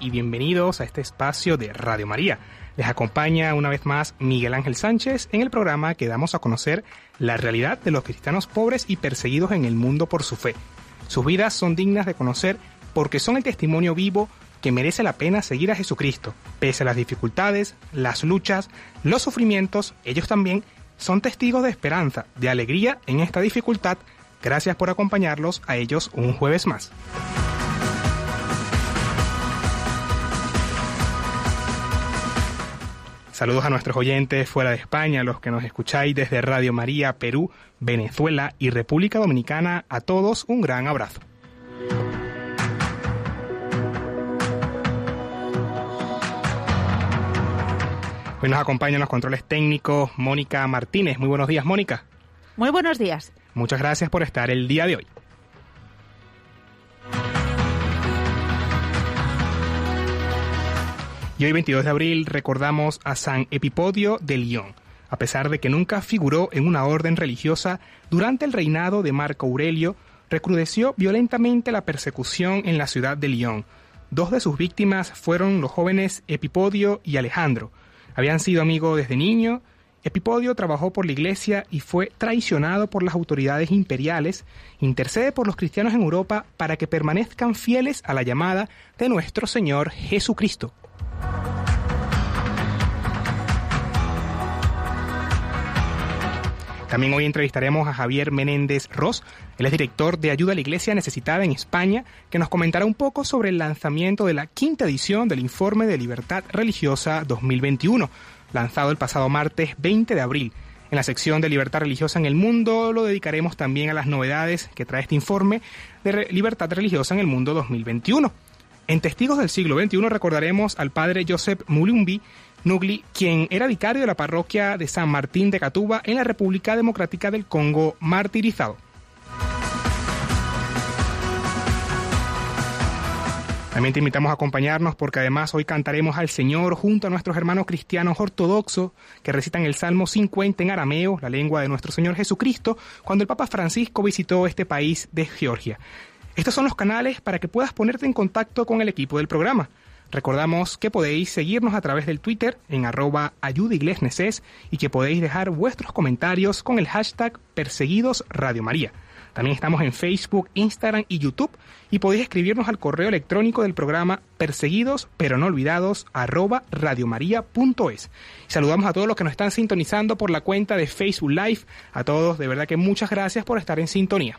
Y bienvenidos a este espacio de Radio María. Les acompaña una vez más Miguel Ángel Sánchez en el programa que damos a conocer la realidad de los cristianos pobres y perseguidos en el mundo por su fe. Sus vidas son dignas de conocer porque son el testimonio vivo que merece la pena seguir a Jesucristo. Pese a las dificultades, las luchas, los sufrimientos, ellos también son testigos de esperanza, de alegría en esta dificultad. Gracias por acompañarlos a ellos un jueves más. Saludos a nuestros oyentes fuera de España, los que nos escucháis desde Radio María, Perú, Venezuela y República Dominicana. A todos un gran abrazo. Hoy nos acompañan los controles técnicos Mónica Martínez. Muy buenos días, Mónica. Muy buenos días. Muchas gracias por estar el día de hoy. Y hoy 22 de abril recordamos a San Epipodio de Lyon. A pesar de que nunca figuró en una orden religiosa, durante el reinado de Marco Aurelio recrudeció violentamente la persecución en la ciudad de Lyon. Dos de sus víctimas fueron los jóvenes Epipodio y Alejandro. Habían sido amigos desde niño. Epipodio trabajó por la iglesia y fue traicionado por las autoridades imperiales. Intercede por los cristianos en Europa para que permanezcan fieles a la llamada de nuestro Señor Jesucristo. También hoy entrevistaremos a Javier Menéndez Ross, él es director de Ayuda a la Iglesia Necesitada en España, que nos comentará un poco sobre el lanzamiento de la quinta edición del Informe de Libertad Religiosa 2021, lanzado el pasado martes 20 de abril. En la sección de Libertad Religiosa en el Mundo lo dedicaremos también a las novedades que trae este informe de Libertad Religiosa en el Mundo 2021. En Testigos del siglo XXI recordaremos al padre Joseph Mulumbi Nugli, quien era vicario de la parroquia de San Martín de Catuba en la República Democrática del Congo, martirizado. También te invitamos a acompañarnos porque además hoy cantaremos al Señor junto a nuestros hermanos cristianos ortodoxos que recitan el Salmo 50 en arameo, la lengua de nuestro Señor Jesucristo, cuando el Papa Francisco visitó este país de Georgia. Estos son los canales para que puedas ponerte en contacto con el equipo del programa. Recordamos que podéis seguirnos a través del Twitter en arroba ayudaiglesneses y que podéis dejar vuestros comentarios con el hashtag Perseguidos Radio María. También estamos en Facebook, Instagram y YouTube y podéis escribirnos al correo electrónico del programa perseguidos pero no olvidados arroba radiomaria.es. Saludamos a todos los que nos están sintonizando por la cuenta de Facebook Live. A todos, de verdad que muchas gracias por estar en sintonía.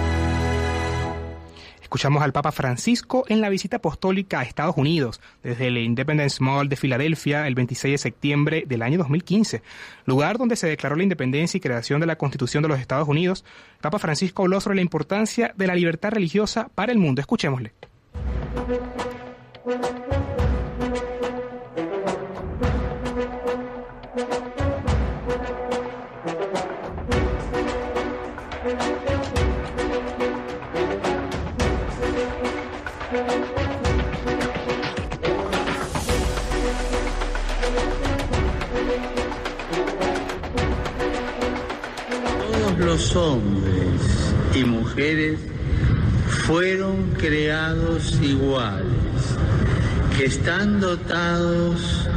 Escuchamos al Papa Francisco en la visita apostólica a Estados Unidos desde el Independence Mall de Filadelfia el 26 de septiembre del año 2015, lugar donde se declaró la independencia y creación de la Constitución de los Estados Unidos. Papa Francisco habló sobre la importancia de la libertad religiosa para el mundo. Escuchémosle. Creados iguales, que están dotados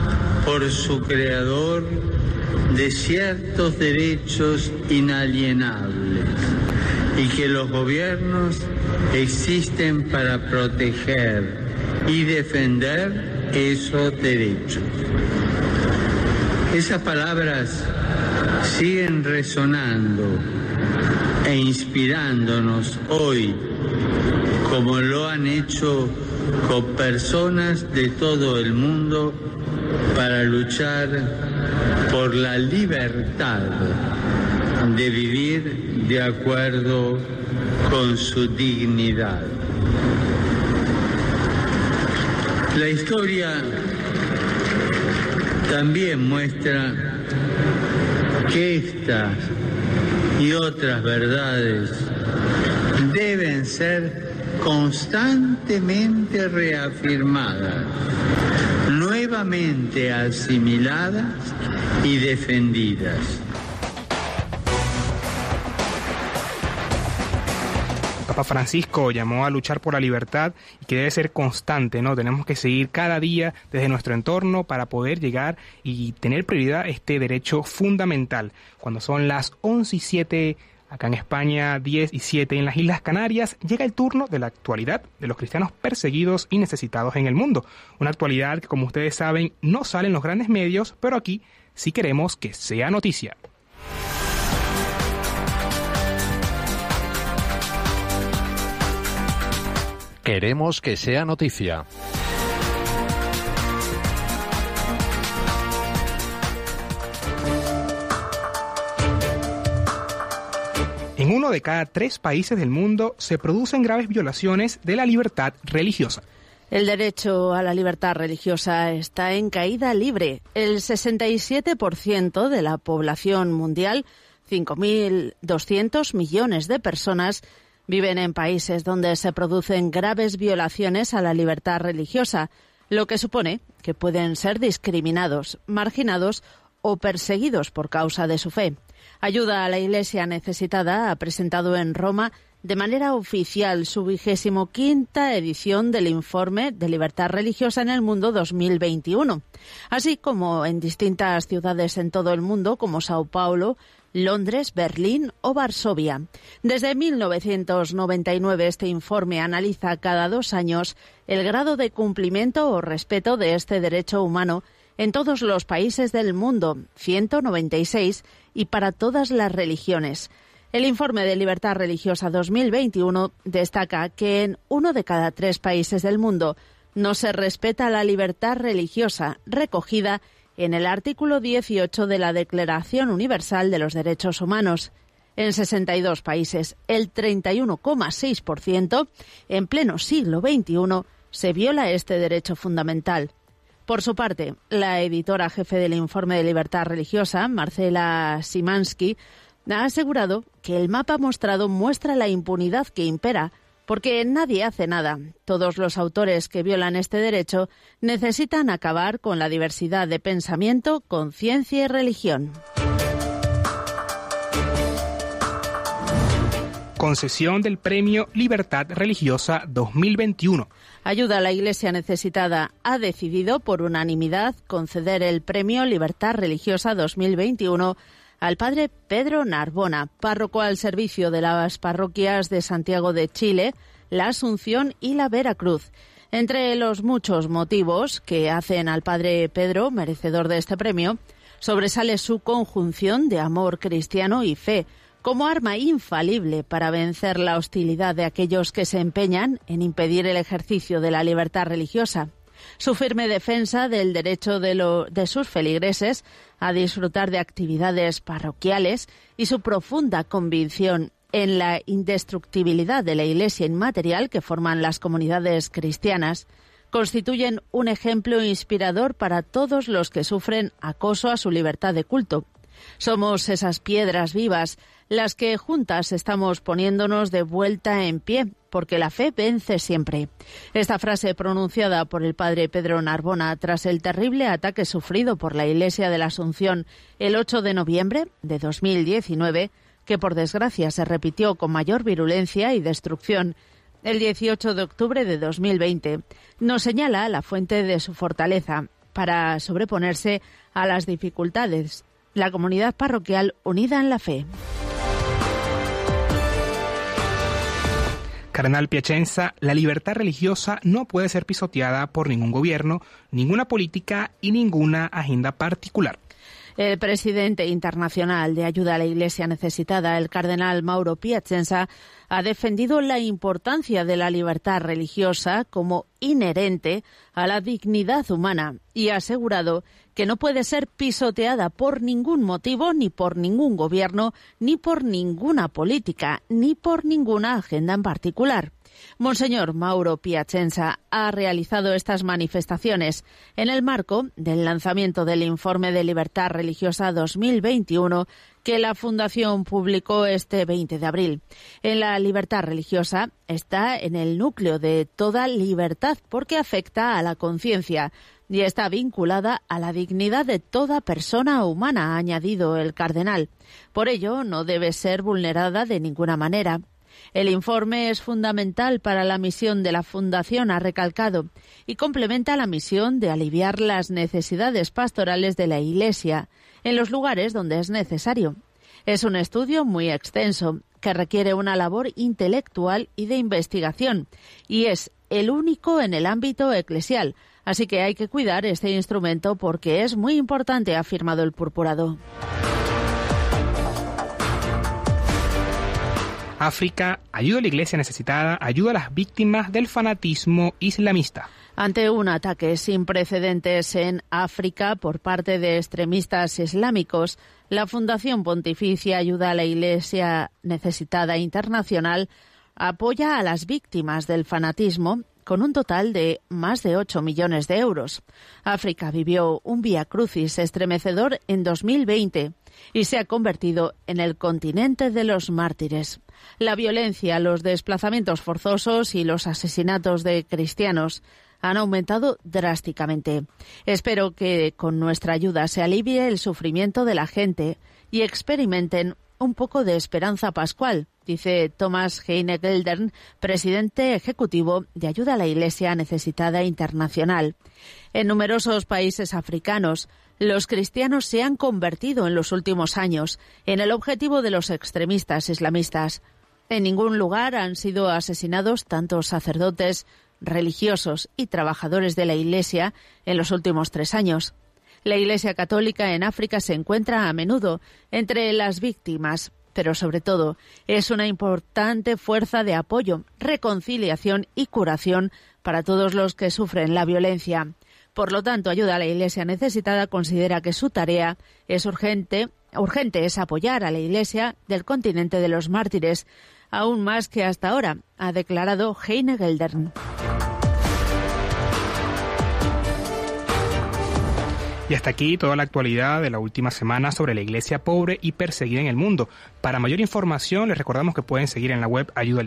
por su creador de ciertos derechos inalienables y que los gobiernos existen para proteger y defender esos derechos. Esas palabras siguen resonando e inspirándonos hoy como lo han hecho con personas de todo el mundo para luchar por la libertad de vivir de acuerdo con su dignidad. La historia también muestra que estas y otras verdades deben ser constantemente reafirmadas, nuevamente asimiladas y defendidas. Papa Francisco llamó a luchar por la libertad y que debe ser constante, ¿no? Tenemos que seguir cada día desde nuestro entorno para poder llegar y tener prioridad este derecho fundamental. Cuando son las 11 y 7 acá en España, 10 y 7 en las Islas Canarias, llega el turno de la actualidad de los cristianos perseguidos y necesitados en el mundo. Una actualidad que, como ustedes saben, no sale en los grandes medios, pero aquí sí queremos que sea noticia. Queremos que sea noticia. En uno de cada tres países del mundo se producen graves violaciones de la libertad religiosa. El derecho a la libertad religiosa está en caída libre. El 67% de la población mundial, 5.200 millones de personas, viven en países donde se producen graves violaciones a la libertad religiosa, lo que supone que pueden ser discriminados, marginados o perseguidos por causa de su fe. Ayuda a la Iglesia necesitada ha presentado en Roma de manera oficial su vigésimo quinta edición del Informe de Libertad Religiosa en el Mundo 2021, así como en distintas ciudades en todo el mundo como Sao Paulo, Londres, Berlín o Varsovia. Desde 1999 este informe analiza cada dos años el grado de cumplimiento o respeto de este derecho humano en todos los países del mundo, 196, y para todas las religiones. El informe de Libertad Religiosa 2021 destaca que en uno de cada tres países del mundo no se respeta la libertad religiosa recogida en el artículo 18 de la Declaración Universal de los Derechos Humanos. En 62 países, el 31,6%, en pleno siglo XXI, se viola este derecho fundamental. Por su parte, la editora jefe del informe de libertad religiosa, Marcela Simansky, ha asegurado que el mapa mostrado muestra la impunidad que impera, porque nadie hace nada. Todos los autores que violan este derecho necesitan acabar con la diversidad de pensamiento, conciencia y religión. Concesión del Premio Libertad Religiosa 2021. Ayuda a la Iglesia Necesitada ha decidido por unanimidad conceder el Premio Libertad Religiosa 2021 al padre Pedro Narbona, párroco al servicio de las parroquias de Santiago de Chile, la Asunción y la Veracruz. Entre los muchos motivos que hacen al padre Pedro merecedor de este premio, sobresale su conjunción de amor cristiano y fe, como arma infalible para vencer la hostilidad de aquellos que se empeñan en impedir el ejercicio de la libertad religiosa. Su firme defensa del derecho de, de sus feligreses a disfrutar de actividades parroquiales y su profunda convicción en la indestructibilidad de la Iglesia inmaterial que forman las comunidades cristianas constituyen un ejemplo inspirador para todos los que sufren acoso a su libertad de culto. Somos esas piedras vivas, las que juntas estamos poniéndonos de vuelta en pie, porque la fe vence siempre. Esta frase pronunciada por el padre Pedro Narbona tras el terrible ataque sufrido por la Iglesia de la Asunción el 8 de noviembre de 2019, que por desgracia se repitió con mayor virulencia y destrucción el 18 de octubre de 2020, nos señala la fuente de su fortaleza para sobreponerse a las dificultades, la comunidad parroquial unida en la fe. Cardenal Piacenza, la libertad religiosa no puede ser pisoteada por ningún gobierno, ninguna política y ninguna agenda particular. El presidente internacional de ayuda a la Iglesia necesitada, el cardenal Mauro Piacenza, ha defendido la importancia de la libertad religiosa como inherente a la dignidad humana y ha asegurado que no puede ser pisoteada por ningún motivo, ni por ningún gobierno, ni por ninguna política, ni por ninguna agenda en particular. Monseñor Mauro Piacenza ha realizado estas manifestaciones en el marco del lanzamiento del Informe de Libertad Religiosa 2021 que la Fundación publicó este 20 de abril. En la libertad religiosa está en el núcleo de toda libertad porque afecta a la conciencia y está vinculada a la dignidad de toda persona humana, ha añadido el cardenal. Por ello, no debe ser vulnerada de ninguna manera. El informe es fundamental para la misión de la Fundación, ha recalcado, y complementa la misión de aliviar las necesidades pastorales de la Iglesia en los lugares donde es necesario. Es un estudio muy extenso que requiere una labor intelectual y de investigación y es el único en el ámbito eclesial, así que hay que cuidar este instrumento porque es muy importante, ha afirmado el purpurado. África ayuda a la iglesia necesitada, ayuda a las víctimas del fanatismo islamista. Ante un ataque sin precedentes en África por parte de extremistas islámicos, la Fundación Pontificia Ayuda a la Iglesia Necesitada Internacional apoya a las víctimas del fanatismo con un total de más de 8 millones de euros. África vivió un vía crucis estremecedor en 2020 y se ha convertido en el continente de los mártires. La violencia, los desplazamientos forzosos y los asesinatos de cristianos han aumentado drásticamente. Espero que con nuestra ayuda se alivie el sufrimiento de la gente y experimenten un poco de esperanza pascual, dice Thomas Heine-Geldern, presidente ejecutivo de Ayuda a la Iglesia Necesitada Internacional. En numerosos países africanos, los cristianos se han convertido en los últimos años en el objetivo de los extremistas islamistas. En ningún lugar han sido asesinados tantos sacerdotes, religiosos y trabajadores de la Iglesia en los últimos tres años. La Iglesia Católica en África se encuentra a menudo entre las víctimas, pero sobre todo es una importante fuerza de apoyo, reconciliación y curación para todos los que sufren la violencia. Por lo tanto, ayuda a la Iglesia necesitada considera que su tarea es urgente, urgente es apoyar a la Iglesia del continente de los mártires, aún más que hasta ahora, ha declarado Heine Geldern. Y hasta aquí toda la actualidad de la última semana sobre la iglesia pobre y perseguida en el mundo. Para mayor información les recordamos que pueden seguir en la web ayuda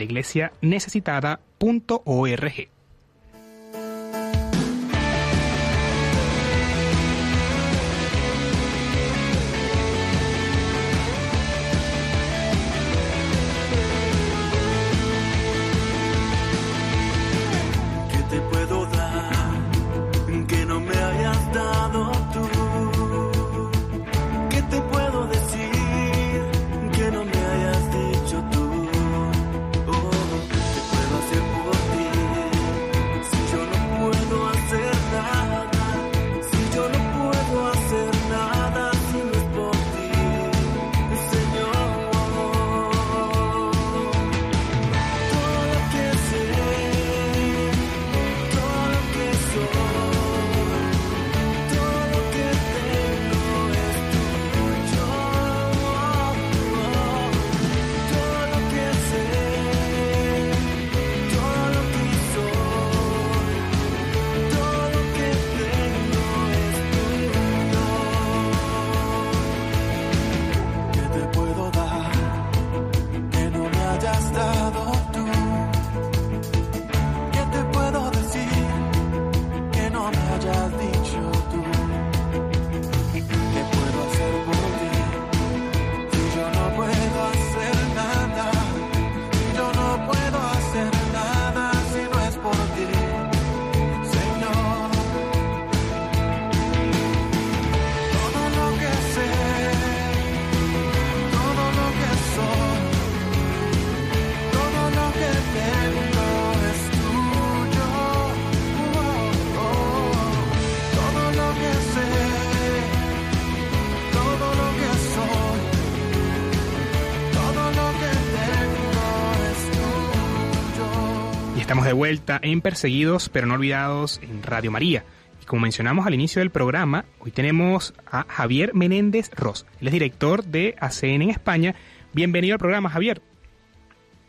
vuelta en Perseguidos pero no olvidados en Radio María. Y como mencionamos al inicio del programa, hoy tenemos a Javier Menéndez Ross. Él es director de ACN en España. Bienvenido al programa, Javier.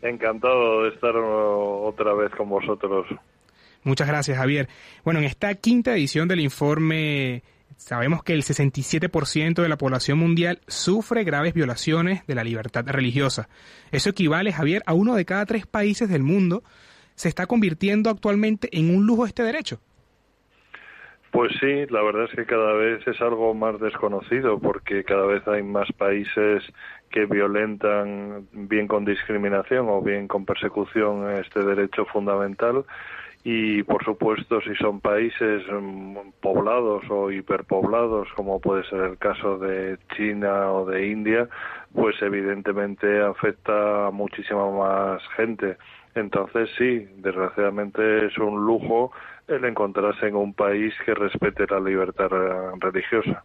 Encantado de estar otra vez con vosotros. Muchas gracias, Javier. Bueno, en esta quinta edición del informe sabemos que el 67% de la población mundial sufre graves violaciones de la libertad religiosa. Eso equivale, Javier, a uno de cada tres países del mundo se está convirtiendo actualmente en un lujo este derecho. Pues sí, la verdad es que cada vez es algo más desconocido porque cada vez hay más países que violentan bien con discriminación o bien con persecución este derecho fundamental y por supuesto si son países mm, poblados o hiperpoblados como puede ser el caso de China o de India pues evidentemente afecta a muchísima más gente entonces sí, desgraciadamente es un lujo el encontrarse en un país que respete la libertad religiosa.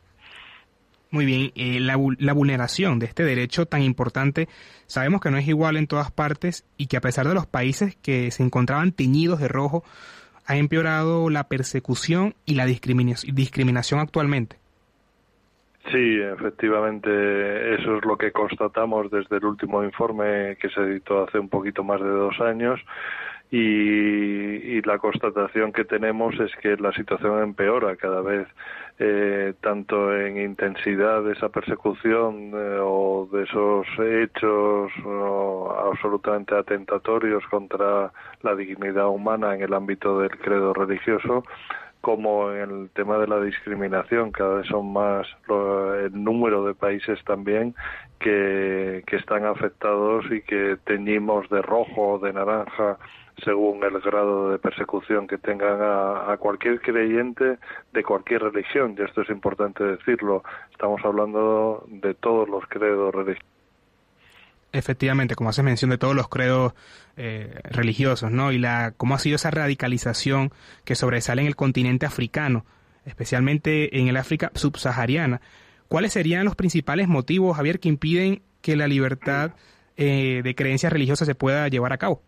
Muy bien, eh, la, la, vulneración de este derecho tan importante sabemos que no es igual en todas partes y que a pesar de los países que se encontraban teñidos de rojo, ha empeorado la persecución y la discriminación actualmente. Sí, efectivamente, eso es lo que constatamos desde el último informe que se editó hace un poquito más de dos años y, la constatación que tenemos es que la situación empeora cada vez, eh, tanto en intensidad de esa persecución eh, o de esos hechos absolutamente atentatorios contra la dignidad humana en el ámbito del credo religioso, como en el tema de la discriminación, cada vez son más el número de países también que, que están afectados y que teñimos de rojo o de naranja según el grado de persecución que tengan a, a, cualquier creyente de cualquier religión, y esto es importante decirlo, estamos hablando de todos los credos religiosos efectivamente, como hace mención de todos los credos eh, religiosos, ¿no? Y la cómo ha sido esa radicalización que sobresale en el continente africano, especialmente en el África subsahariana. ¿Cuáles serían los principales motivos, Javier, que impiden que la libertad eh, de creencias religiosas se pueda llevar a cabo?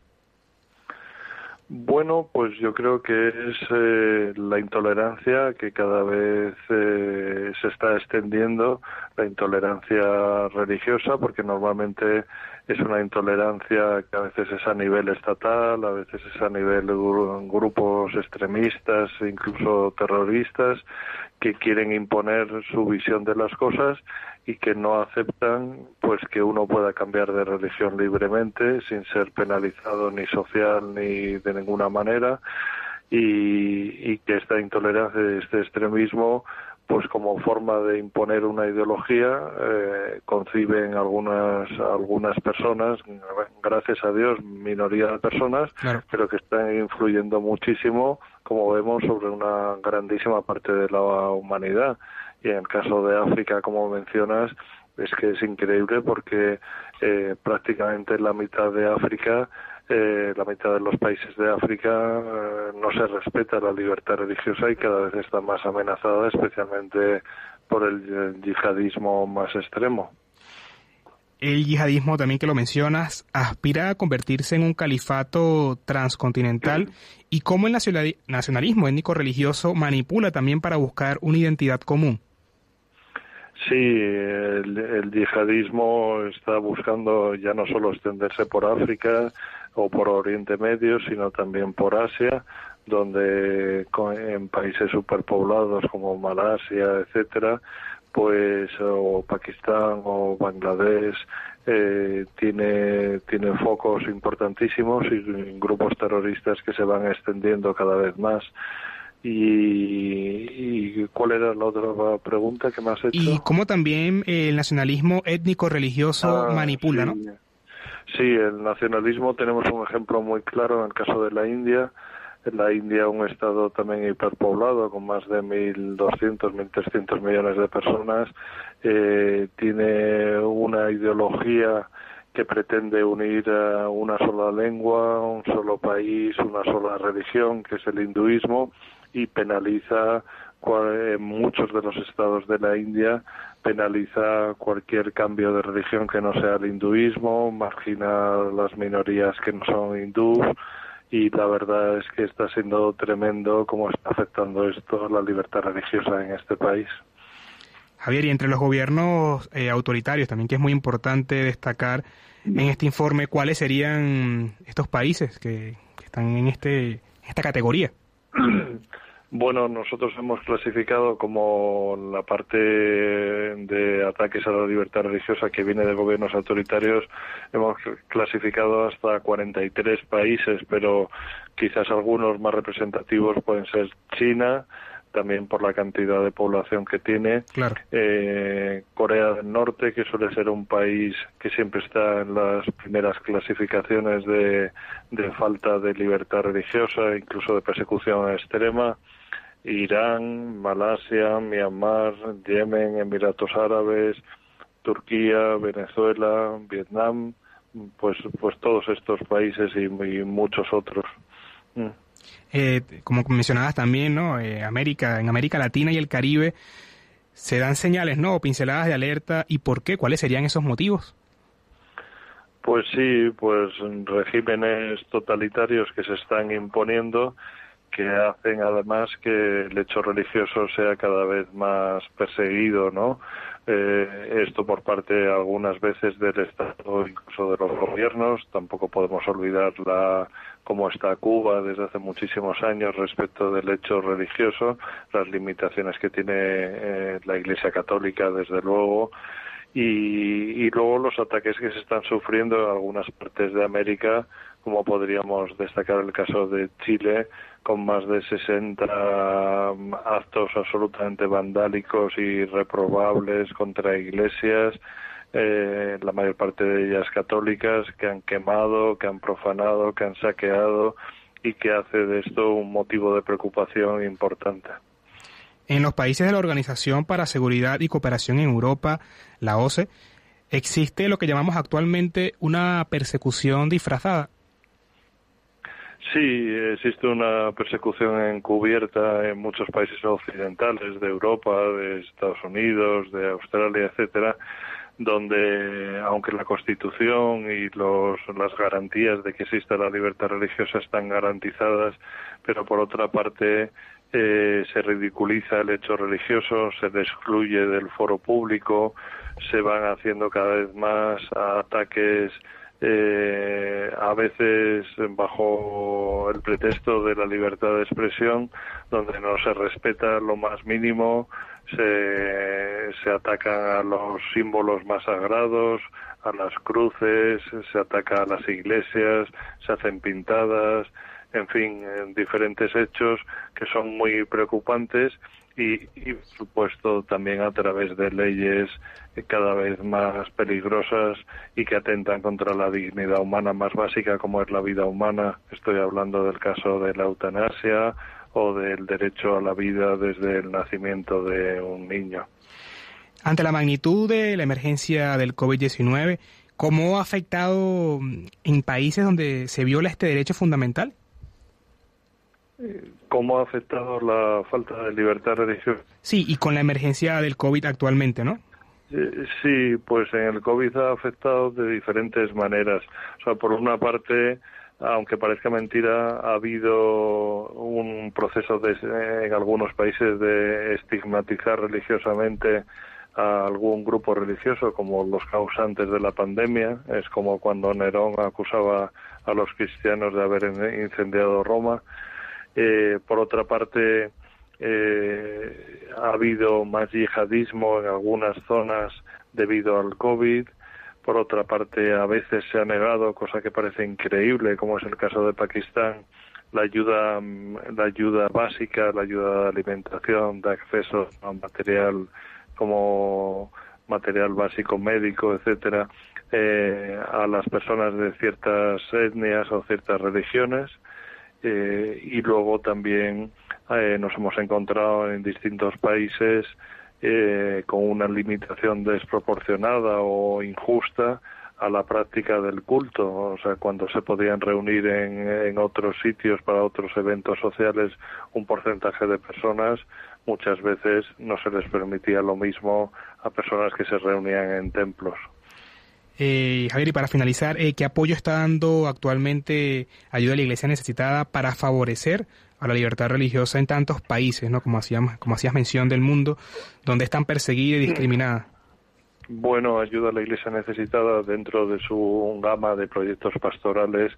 Bueno, pues yo creo que es eh, la intolerancia que cada vez eh, se está extendiendo, la intolerancia religiosa, porque normalmente es una intolerancia que a veces es a nivel estatal, a veces es a nivel de grupos extremistas, incluso terroristas, que quieren imponer su visión de las cosas y que no aceptan pues que uno pueda cambiar de religión libremente sin ser penalizado ni social ni de ninguna manera y, y que esta intolerancia, este extremismo pues como forma de imponer una ideología eh, conciben algunas algunas personas gracias a Dios minoría de personas pero que están influyendo muchísimo como vemos sobre una grandísima parte de la humanidad y en el caso de África como mencionas es que es increíble porque eh, prácticamente la mitad de África eh, la mitad de los países de África eh, no se respeta la libertad religiosa y cada vez está más amenazada, especialmente por el yihadismo más extremo. El yihadismo, también que lo mencionas, aspira a convertirse en un califato transcontinental y cómo el nacionalismo étnico-religioso manipula también para buscar una identidad común. Sí, el, yihadismo está buscando ya no solo extenderse por África o por Oriente Medio, sino también por Asia, donde en países superpoblados como Malasia, etcétera, pues o Pakistán o Bangladesh eh, tiene tiene focos importantísimos y grupos terroristas que se van extendiendo cada vez más y, cuál era la otra pregunta que me has hecho? Y cómo también el nacionalismo étnico-religioso ah, manipula, ¿no? Sí, el nacionalismo tenemos un ejemplo muy claro en el caso de la India. En la India, un estado también hiperpoblado, con más de 1.200, 1.300 millones de personas, eh, tiene una ideología que pretende unir a una sola lengua, un solo país, una sola religión, que es el hinduismo, y penaliza en muchos de los estados de la India penaliza cualquier cambio de religión que no sea el hinduismo, margina las minorías que no son hindús y la verdad es que está siendo tremendo cómo está afectando esto la libertad religiosa en este país. Javier, y entre los gobiernos eh, autoritarios también que es muy importante destacar en este informe cuáles serían estos países que, están en este esta categoría. Bueno, nosotros hemos clasificado como la parte de ataques a la libertad religiosa que viene de gobiernos autoritarios, hemos clasificado hasta 43 países, pero quizás algunos más representativos pueden ser China, también por la cantidad de población que tiene. Eh, Corea del Norte, que suele ser un país que siempre está en las primeras clasificaciones de, de falta de libertad religiosa, incluso de persecución extrema. Irán, Malasia, Myanmar, Yemen, Emiratos Árabes, Turquía, Venezuela, Vietnam, pues, pues todos estos países y, muchos otros. Mm. Eh, como mencionabas también, ¿no? Eh, América, en América Latina y el Caribe se dan señales, ¿no? Pinceladas de alerta. ¿Y por qué? ¿Cuáles serían esos motivos? Pues sí, pues regímenes totalitarios que se están imponiendo que hacen además que el hecho religioso sea cada vez más perseguido, ¿no? Eh, esto por parte algunas veces del Estado, incluso de los gobiernos. Tampoco podemos olvidar la, cómo está Cuba desde hace muchísimos años respecto del hecho religioso, las limitaciones que tiene eh, la Iglesia Católica, desde luego. Y, y luego los ataques que se están sufriendo en algunas partes de América, como podríamos destacar el caso de Chile, con más de 60 um, actos absolutamente vandálicos y reprobables contra iglesias, eh, la mayor parte de ellas católicas, que han quemado, que han profanado, que han saqueado y que hace de esto un motivo de preocupación importante. En los países de la Organización para Seguridad y Cooperación en Europa, la OCE, existe lo que llamamos actualmente una persecución disfrazada Sí, existe una persecución encubierta en muchos países occidentales de Europa, de Estados Unidos, de Australia, etcétera, donde aunque la Constitución y los, las garantías de que exista la libertad religiosa están garantizadas, pero por otra parte eh, se ridiculiza el hecho religioso, se excluye del foro público, se van haciendo cada vez más ataques eh, a veces bajo el pretexto de la libertad de expresión, donde no se respeta lo más mínimo, se, se atacan a los símbolos más sagrados, a las cruces, se ataca a las iglesias, se hacen pintadas, en fin, en diferentes hechos que son muy preocupantes y, por supuesto, también a través de leyes cada vez más peligrosas y que atentan contra la dignidad humana más básica como es la vida humana. Estoy hablando del caso de la eutanasia o del derecho a la vida desde el nacimiento de un niño. Ante la magnitud de la emergencia del COVID-19, ¿cómo ha afectado en países donde se viola este derecho fundamental? ¿Cómo ha afectado la falta de libertad religiosa? Sí, y con la emergencia del COVID actualmente, ¿no? Eh, sí, pues en el COVID ha afectado de diferentes maneras. O sea, por una parte, aunque parezca mentira, ha habido un proceso de, en algunos países de estigmatizar religiosamente a algún grupo religioso como los causantes de la pandemia. Es como cuando Nerón acusaba a los cristianos de haber incendiado Roma. Eh, por otra parte, eh, ha habido más yihadismo en algunas zonas debido al COVID. Por otra parte, a veces se ha negado, cosa que parece increíble, como es el caso de Pakistán, la ayuda, la ayuda básica, la ayuda de alimentación, de acceso a material como material básico médico, etcétera, eh, a las personas de ciertas etnias o ciertas religiones eh, y luego también eh, nos hemos encontrado en distintos países eh, con una limitación desproporcionada o injusta a la práctica del culto, o sea, cuando se podían reunir en, en, otros sitios para otros eventos sociales un porcentaje de personas, muchas veces no se les permitía lo mismo a personas que se reunían en templos. Eh, Javier, y para finalizar, eh, ¿qué apoyo está dando actualmente ayuda a la Iglesia necesitada para favorecer a la libertad religiosa en tantos países, ¿no? como, hacíamos, como hacías mención del mundo, donde están perseguida y discriminada? Bueno, ayuda a la Iglesia necesitada dentro de su gama de proyectos pastorales,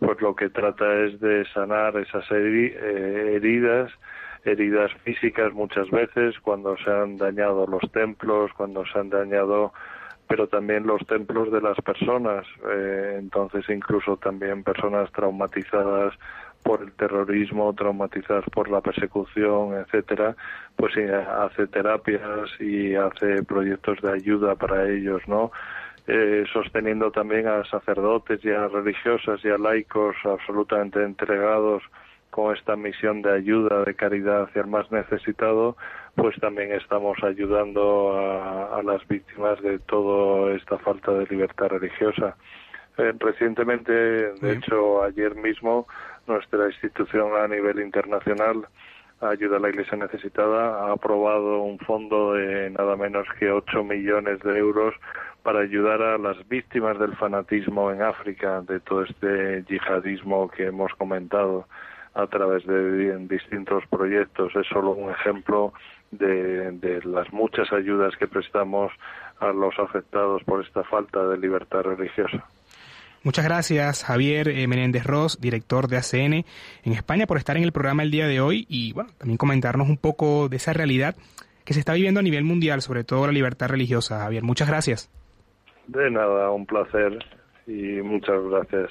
pues lo que trata es de sanar esas eh, heridas, heridas físicas muchas veces, cuando se han dañado los templos, cuando se han dañado pero también los templos de las personas, eh, entonces incluso también personas traumatizadas por el terrorismo, traumatizadas por la persecución, etcétera, pues hace terapias y hace proyectos de ayuda para ellos, ¿no? Eh, sosteniendo también a sacerdotes y a religiosas y a laicos absolutamente entregados con esta misión de ayuda, de caridad hacia el más necesitado, pues también estamos ayudando a, las víctimas de toda esta falta de libertad religiosa. Eh, recientemente, de hecho, ayer mismo, nuestra institución a nivel internacional, Ayuda a la Iglesia Necesitada, ha aprobado un fondo de nada menos que 8 millones de euros para ayudar a las víctimas del fanatismo en África, de todo este yihadismo que hemos comentado a través de distintos proyectos. Es solo un ejemplo de, las muchas ayudas que prestamos a los afectados por esta falta de libertad religiosa. Muchas gracias, Javier eh, Menéndez Ross, director de ACN en España, por estar en el programa el día de hoy y bueno, también comentarnos un poco de esa realidad que se está viviendo a nivel mundial, sobre todo la libertad religiosa. Javier, muchas gracias. De nada, un placer y muchas gracias.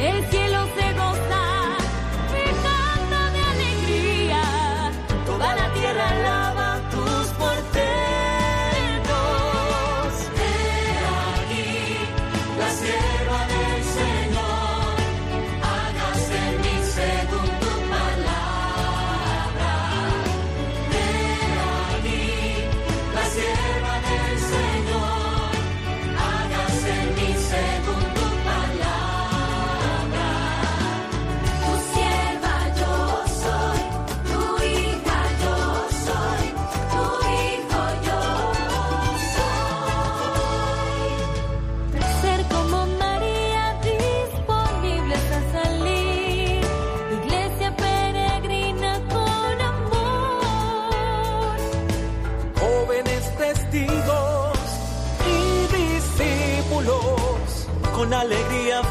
El cielo se alegría,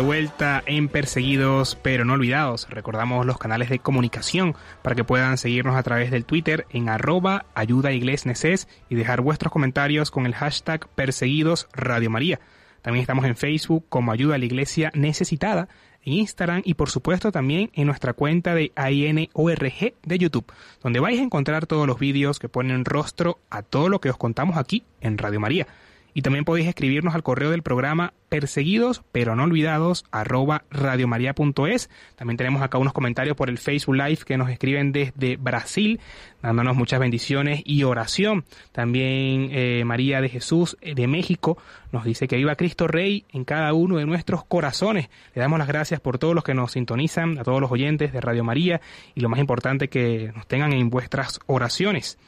de vuelta en Perseguidos pero no olvidados. Recordamos los canales de comunicación para que puedan seguirnos a través del Twitter en arroba ayuda y dejar vuestros comentarios con el hashtag Perseguidos Radio María. También estamos en Facebook como Ayuda a la Iglesia Necesitada, en Instagram y por supuesto también en nuestra cuenta de INORG de YouTube, donde vais a encontrar todos los vídeos que ponen rostro a todo lo que os contamos aquí en Radio María. Y también podéis escribirnos al correo del programa perseguidos pero no olvidados arroba radiomaria.es. También tenemos acá unos comentarios por el Facebook Live que nos escriben desde Brasil, dándonos muchas bendiciones y oración. También eh, María de Jesús eh, de México nos dice que viva Cristo Rey en cada uno de nuestros corazones. Le damos las gracias por todos los que nos sintonizan, a todos los oyentes de Radio María y lo más importante que nos tengan en vuestras oraciones.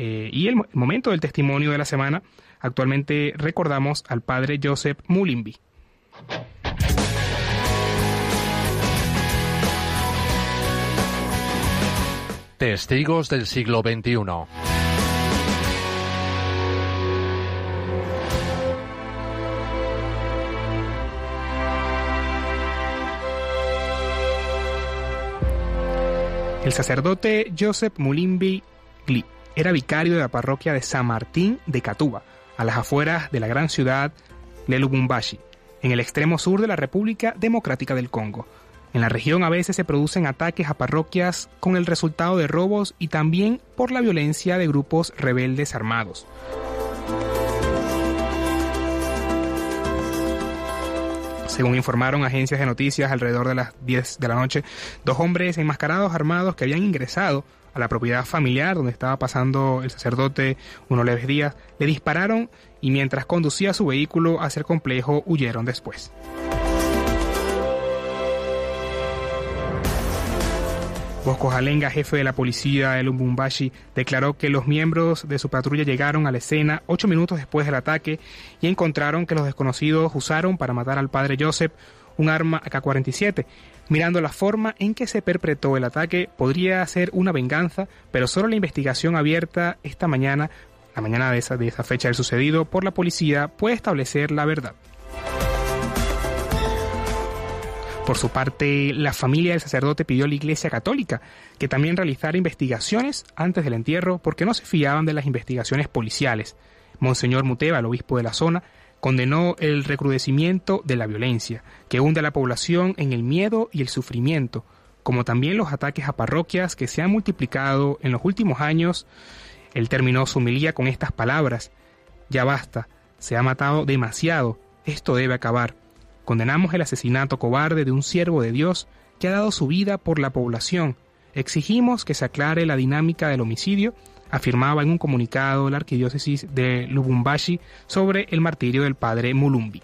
Eh, y el momento del testimonio de la semana Actualmente recordamos al padre Joseph Mulimbi. Testigos del siglo XXI. El sacerdote Joseph Mulimbi Gli era vicario de la parroquia de San Martín de Catuba, a las afueras de la gran ciudad de Lubumbashi, en el extremo sur de la República Democrática del Congo. En la región a veces se producen ataques a parroquias con el resultado de robos y también por la violencia de grupos rebeldes armados. Según informaron agencias de noticias alrededor de las 10 de la noche, dos hombres enmascarados armados que habían ingresado a la propiedad familiar donde estaba pasando el sacerdote unos leves días, le dispararon y mientras conducía su vehículo hacia el complejo huyeron después. Bosco Jalenga, jefe de la policía de Lubumbashi, declaró que los miembros de su patrulla llegaron a la escena ocho minutos después del ataque y encontraron que los desconocidos usaron para matar al padre Joseph un arma AK-47. Mirando la forma en que se perpetró el ataque, podría ser una venganza, pero solo la investigación abierta esta mañana, la mañana de esa, de esa fecha del sucedido, por la policía puede establecer la verdad. Por su parte, la familia del sacerdote pidió a la Iglesia Católica que también realizara investigaciones antes del entierro porque no se fiaban de las investigaciones policiales. Monseñor Muteva, el obispo de la zona, condenó el recrudecimiento de la violencia, que hunde a la población en el miedo y el sufrimiento, como también los ataques a parroquias que se han multiplicado en los últimos años. Él terminó su humilía con estas palabras, ya basta, se ha matado demasiado, esto debe acabar. Condenamos el asesinato cobarde de un siervo de Dios que ha dado su vida por la población. Exigimos que se aclare la dinámica del homicidio afirmaba en un comunicado la arquidiócesis de Lubumbashi sobre el martirio del padre Mulumbi.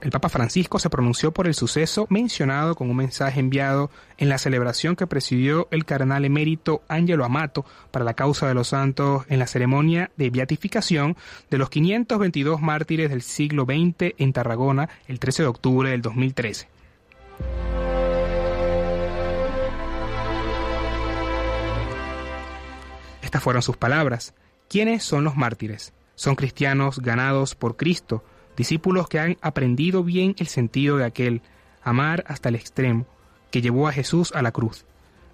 El Papa Francisco se pronunció por el suceso mencionado con un mensaje enviado en la celebración que presidió el cardenal emérito Angelo Amato para la causa de los santos en la ceremonia de beatificación de los 522 mártires del siglo XX en Tarragona el 13 de octubre del 2013. Estas fueron sus palabras. ¿Quiénes son los mártires? Son cristianos ganados por Cristo, discípulos que han aprendido bien el sentido de aquel amar hasta el extremo que llevó a Jesús a la cruz.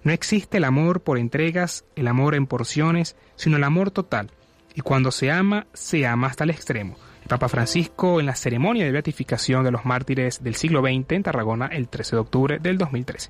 No existe el amor por entregas, el amor en porciones, sino el amor total. Y cuando se ama, se ama hasta el extremo. El Papa Francisco en la ceremonia de beatificación de los mártires del siglo XX en Tarragona el 13 de octubre del 2013.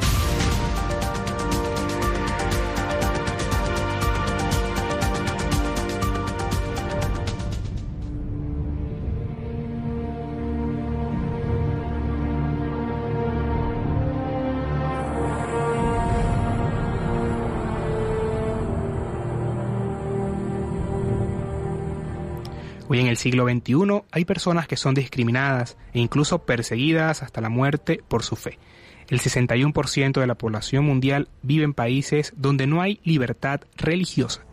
Hoy en el siglo XXI hay personas que son discriminadas e incluso perseguidas hasta la muerte por su fe. El 61% de la población mundial vive en países donde no hay libertad religiosa.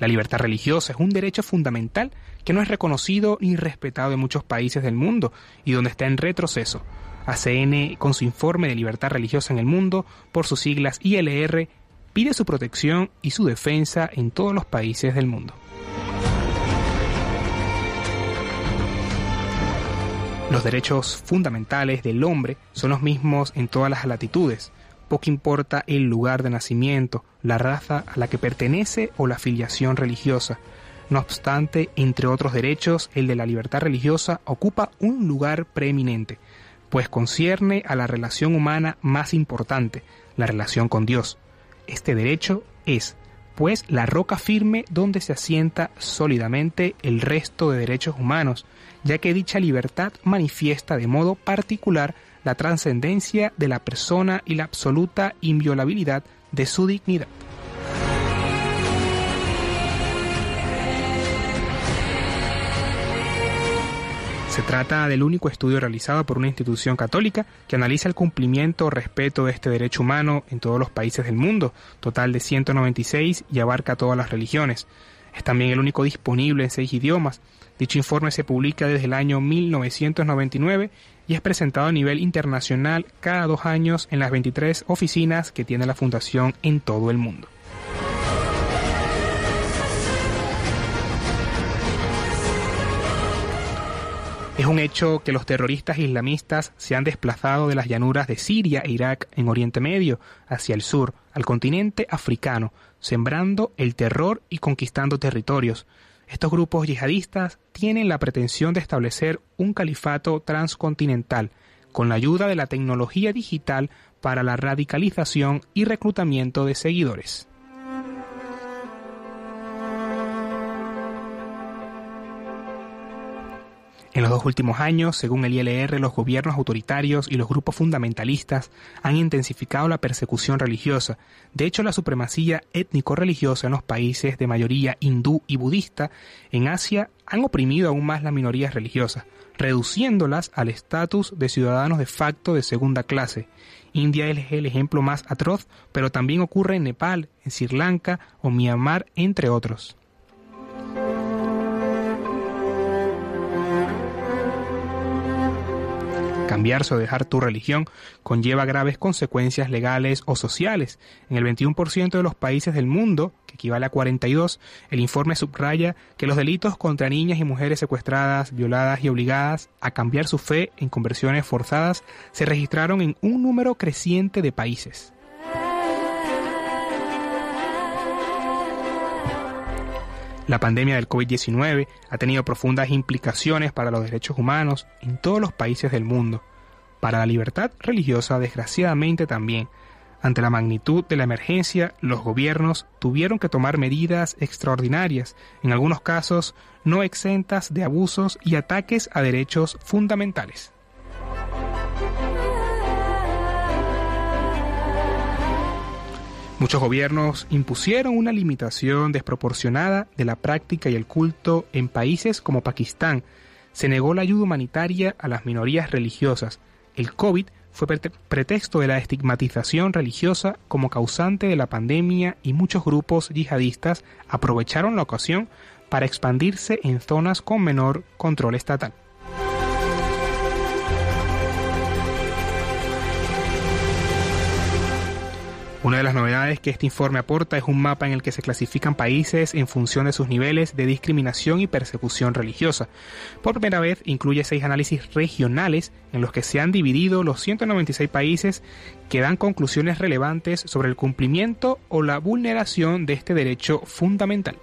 La libertad religiosa es un derecho fundamental que no es reconocido ni respetado en muchos países del mundo y donde está en retroceso. ACN, con su informe de libertad religiosa en el mundo, por sus siglas ILR, pide su protección y su defensa en todos los países del mundo. Los derechos fundamentales del hombre son los mismos en todas las latitudes. Poco importa el lugar de nacimiento, la raza a la que pertenece o la filiación religiosa. No obstante, entre otros derechos, el de la libertad religiosa ocupa un lugar preeminente, pues concierne a la relación humana más importante, la relación con Dios. Este derecho es, pues, la roca firme donde se asienta sólidamente el resto de derechos humanos, ya que dicha libertad manifiesta de modo particular la trascendencia de la persona y la absoluta inviolabilidad de su dignidad. Se trata del único estudio realizado por una institución católica que analiza el cumplimiento o respeto de este derecho humano en todos los países del mundo, total de 196 y abarca todas las religiones. Es también el único disponible en seis idiomas. Dicho informe se publica desde el año 1999 y es presentado a nivel internacional cada dos años en las 23 oficinas que tiene la Fundación en todo el mundo. Es un hecho que los terroristas islamistas se han desplazado de las llanuras de Siria e Irak en Oriente Medio hacia el sur, al continente africano, sembrando el terror y conquistando territorios. Estos grupos yihadistas tienen la pretensión de establecer un califato transcontinental, con la ayuda de la tecnología digital para la radicalización y reclutamiento de seguidores. En los dos últimos años, según el ILR, los gobiernos autoritarios y los grupos fundamentalistas han intensificado la persecución religiosa. De hecho, la supremacía étnico-religiosa en los países de mayoría hindú y budista en Asia han oprimido aún más las minorías religiosas, reduciéndolas al estatus de ciudadanos de facto de segunda clase. India es el ejemplo más atroz, pero también ocurre en Nepal, en Sri Lanka o Myanmar, entre otros. Cambiarse o dejar tu religión conlleva graves consecuencias legales o sociales. En el 21% de los países del mundo, que equivale a 42, el informe subraya que los delitos contra niñas y mujeres secuestradas, violadas y obligadas a cambiar su fe en conversiones forzadas se registraron en un número creciente de países. La pandemia del COVID-19 ha tenido profundas implicaciones para los derechos humanos en todos los países del mundo. Para la libertad religiosa, desgraciadamente también. Ante la magnitud de la emergencia, los gobiernos tuvieron que tomar medidas extraordinarias, en algunos casos no exentas de abusos y ataques a derechos fundamentales. Muchos gobiernos impusieron una limitación desproporcionada de la práctica y el culto en países como Pakistán. Se negó la ayuda humanitaria a las minorías religiosas. El COVID fue pretexto de la estigmatización religiosa como causante de la pandemia y muchos grupos yihadistas aprovecharon la ocasión para expandirse en zonas con menor control estatal. Una de las novedades que este informe aporta es un mapa en el que se clasifican países en función de sus niveles de discriminación y persecución religiosa. Por primera vez incluye seis análisis regionales en los que se han dividido los 196 países que dan conclusiones relevantes sobre el cumplimiento o la vulneración de este derecho fundamental.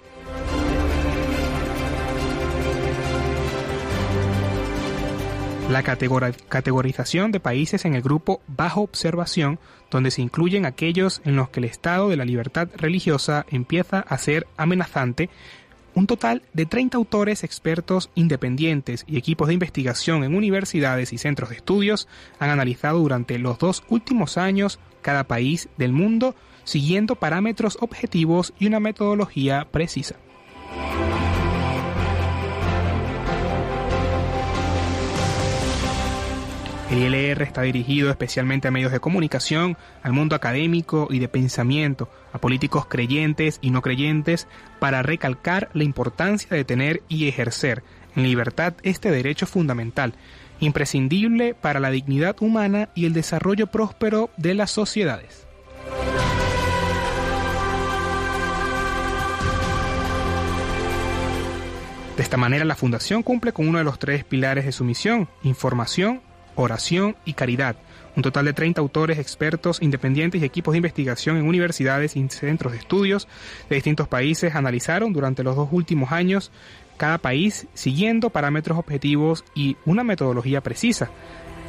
La categorización de países en el grupo bajo observación, donde se incluyen aquellos en los que el estado de la libertad religiosa empieza a ser amenazante, un total de 30 autores expertos independientes y equipos de investigación en universidades y centros de estudios han analizado durante los dos últimos años cada país del mundo siguiendo parámetros objetivos y una metodología precisa. El ILR está dirigido especialmente a medios de comunicación, al mundo académico y de pensamiento, a políticos creyentes y no creyentes, para recalcar la importancia de tener y ejercer en libertad este derecho fundamental, imprescindible para la dignidad humana y el desarrollo próspero de las sociedades. De esta manera, la Fundación cumple con uno de los tres pilares de su misión, información, oración y caridad. Un total de 30 autores, expertos, independientes y equipos de investigación en universidades y centros de estudios de distintos países analizaron durante los dos últimos años cada país siguiendo parámetros objetivos y una metodología precisa.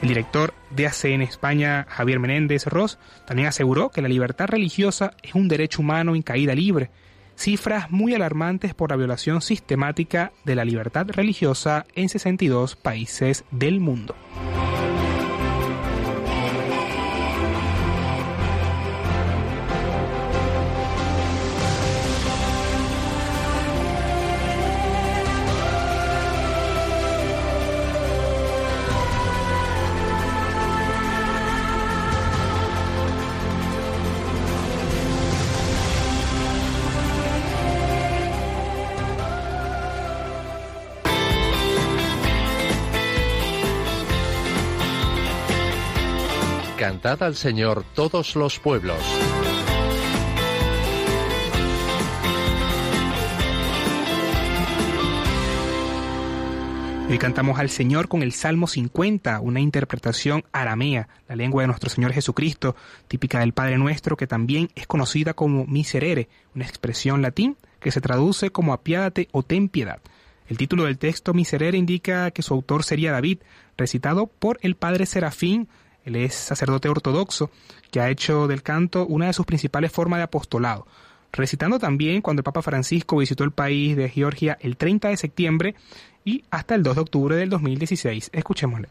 El director de ACN España, Javier Menéndez Ross, también aseguró que la libertad religiosa es un derecho humano en caída libre, cifras muy alarmantes por la violación sistemática de la libertad religiosa en 62 países del mundo. Al Señor todos los pueblos. Hoy cantamos al Señor con el Salmo 50, una interpretación aramea, la lengua de nuestro Señor Jesucristo, típica del Padre Nuestro, que también es conocida como miserere, una expresión latín que se traduce como apiádate o ten piedad. El título del texto miserere indica que su autor sería David, recitado por el Padre Serafín, él es sacerdote ortodoxo, que ha hecho del canto una de sus principales formas de apostolado recitando también cuando el Papa Francisco visitó el país de Georgia el 30 de septiembre y hasta el 2 de octubre del 2016. Escuchémosle.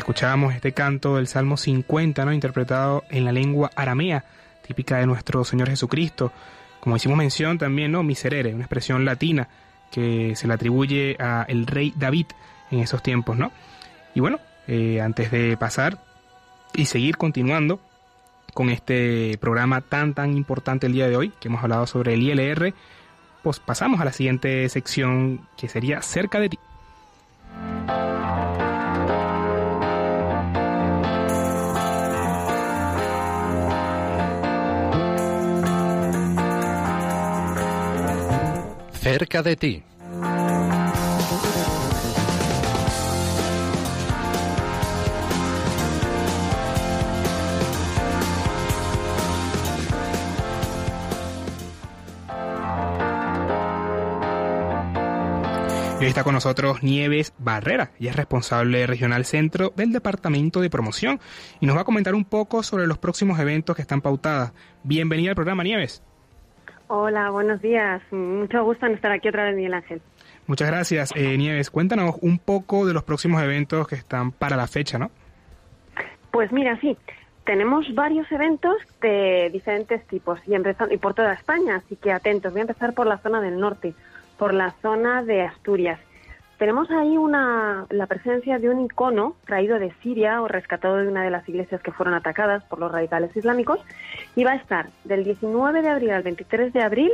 Escuchábamos este canto del Salmo 50, ¿no? interpretado en la lengua aramea, típica de nuestro Señor Jesucristo. Como hicimos mención también, ¿no? Miserere, una expresión latina que se le atribuye a el rey David en esos tiempos, ¿no? Y bueno, eh, antes de pasar y seguir continuando con este programa tan tan importante el día de hoy, que hemos hablado sobre el ILR, pues pasamos a la siguiente sección que sería cerca de ti. Cerca de ti. Y está con nosotros Nieves Barrera, y es responsable regional centro del Departamento de Promoción, y nos va a comentar un poco sobre los próximos eventos que están pautadas. Bienvenida al programa, Nieves. Hola, buenos días. Mucho gusto en estar aquí otra vez, Miguel Ángel. Muchas gracias. Eh, Nieves, cuéntanos un poco de los próximos eventos que están para la fecha, ¿no? Pues mira, sí, tenemos varios eventos de diferentes tipos y, empezando- y por toda España, así que atentos. Voy a empezar por la zona del norte, por la zona de Asturias. Tenemos ahí una, la presencia de un icono traído de Siria o rescatado de una de las iglesias que fueron atacadas por los radicales islámicos y va a estar del 19 de abril al 23 de abril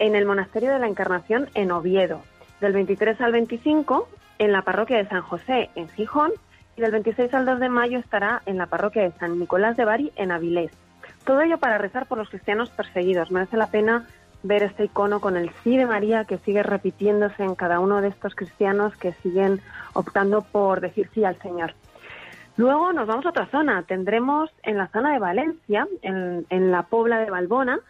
en el Monasterio de la Encarnación en Oviedo, del 23 al 25 en la parroquia de San José en Gijón y del 26 al 2 de mayo estará en la parroquia de San Nicolás de Bari en Avilés. Todo ello para rezar por los cristianos perseguidos. Merece la pena ver este icono con el sí de María que sigue repitiéndose en cada uno de estos cristianos que siguen optando por decir sí al Señor. Luego nos vamos a otra zona. Tendremos en la zona de Valencia, en, la Pobla de Balbona,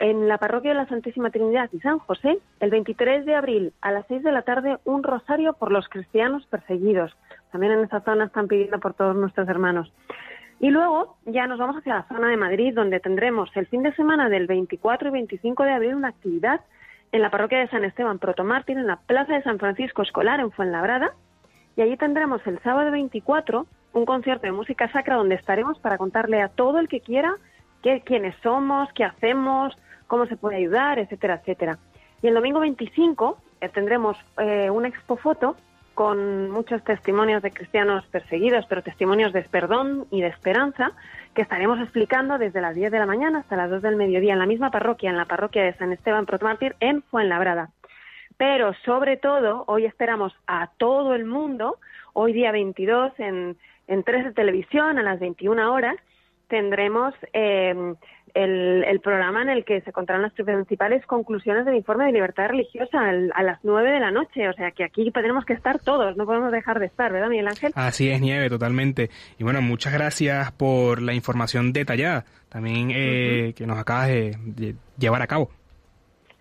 en la parroquia de la Santísima Trinidad y San José, el 23 de abril a las 6 de la tarde, un rosario por los cristianos perseguidos. También en esa zona están pidiendo por todos nuestros hermanos. Y luego ya nos vamos hacia la zona de Madrid, donde tendremos el fin de semana del 24 y 25 de abril una actividad en la parroquia de San Esteban Protomártir, en la Plaza de San Francisco Escolar, en Fuenlabrada. Y allí tendremos el sábado 24 un concierto de música sacra donde estaremos para contarle a todo el que quiera qué, quiénes somos, qué hacemos, cómo se puede ayudar, etcétera, etcétera. Y el domingo 25 eh, tendremos eh, una expo foto con muchos testimonios de cristianos perseguidos, pero testimonios de perdón y de esperanza, que estaremos explicando desde las 10 de la mañana hasta las 2 del mediodía en la misma parroquia, en la parroquia de San Esteban Protomártir, en Fuenlabrada. Pero sobre todo, hoy esperamos a todo el mundo, hoy día 22 en, en 3 de televisión a las 21 horas, tendremos eh, el, el programa en el que se contarán las principales conclusiones del informe de libertad religiosa al- a las 9 de la noche. O sea que aquí tenemos que estar todos, no podemos dejar de estar, ¿verdad, Miguel Ángel? Así es, Nieve, totalmente. Y bueno, muchas gracias por la información detallada también eh, que nos acabas de, de llevar a cabo.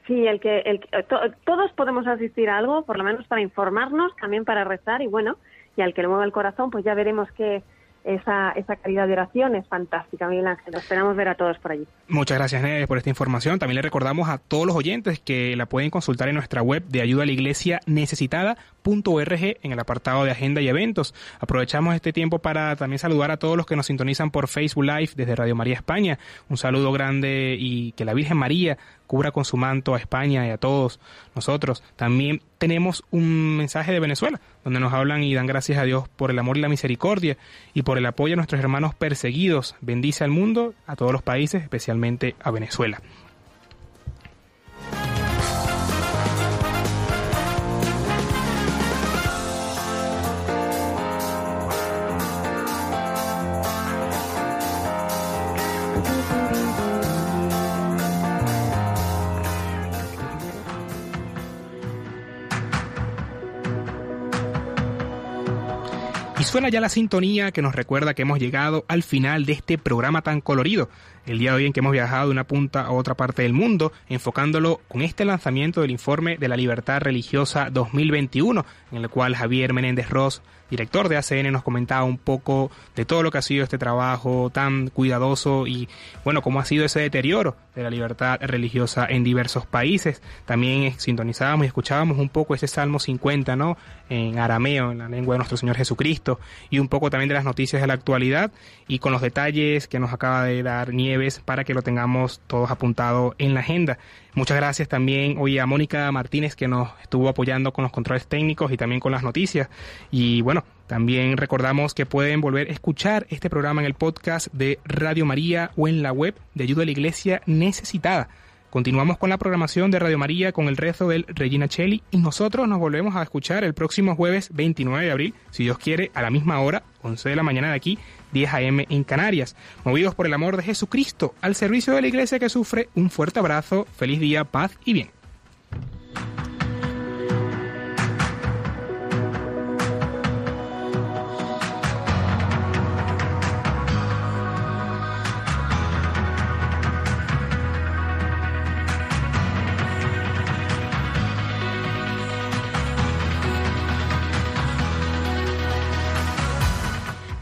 Sí, el que, el, que- to- todos podemos asistir a algo, por lo menos para informarnos, también para rezar y bueno, y al que le mueva el corazón, pues ya veremos que esa, esa calidad de oración es fantástica, Miguel Ángel. Esperamos ver a todos por allí. Muchas gracias, por esta información. También le recordamos a todos los oyentes que la pueden consultar en nuestra web de ayuda a la iglesia necesitada.org en el apartado de agenda y eventos. Aprovechamos este tiempo para también saludar a todos los que nos sintonizan por Facebook Live desde Radio María España. Un saludo grande y que la Virgen María cubra con su manto a España y a todos nosotros. También tenemos un mensaje de Venezuela, donde nos hablan y dan gracias a Dios por el amor y la misericordia y por el apoyo a nuestros hermanos perseguidos. Bendice al mundo, a todos los países, especialmente a Venezuela. Suena ya la sintonía que nos recuerda que hemos llegado al final de este programa tan colorido. El día de hoy en que hemos viajado de una punta a otra parte del mundo, enfocándolo con este lanzamiento del informe de la libertad religiosa 2021, en el cual Javier Menéndez Ross, director de ACN, nos comentaba un poco de todo lo que ha sido este trabajo tan cuidadoso y, bueno, cómo ha sido ese deterioro de la libertad religiosa en diversos países. También sintonizábamos y escuchábamos un poco ese Salmo 50, ¿no? En arameo, en la lengua de nuestro Señor Jesucristo, y un poco también de las noticias de la actualidad y con los detalles que nos acaba de dar Para que lo tengamos todos apuntado en la agenda. Muchas gracias también hoy a Mónica Martínez que nos estuvo apoyando con los controles técnicos y también con las noticias. Y bueno, también recordamos que pueden volver a escuchar este programa en el podcast de Radio María o en la web de Ayuda a la Iglesia Necesitada. Continuamos con la programación de Radio María con el rezo del Regina Cheli y nosotros nos volvemos a escuchar el próximo jueves 29 de abril, si Dios quiere, a la misma hora, 11 de la mañana de aquí, 10 a.m. en Canarias. Movidos por el amor de Jesucristo, al servicio de la iglesia que sufre, un fuerte abrazo, feliz día, paz y bien.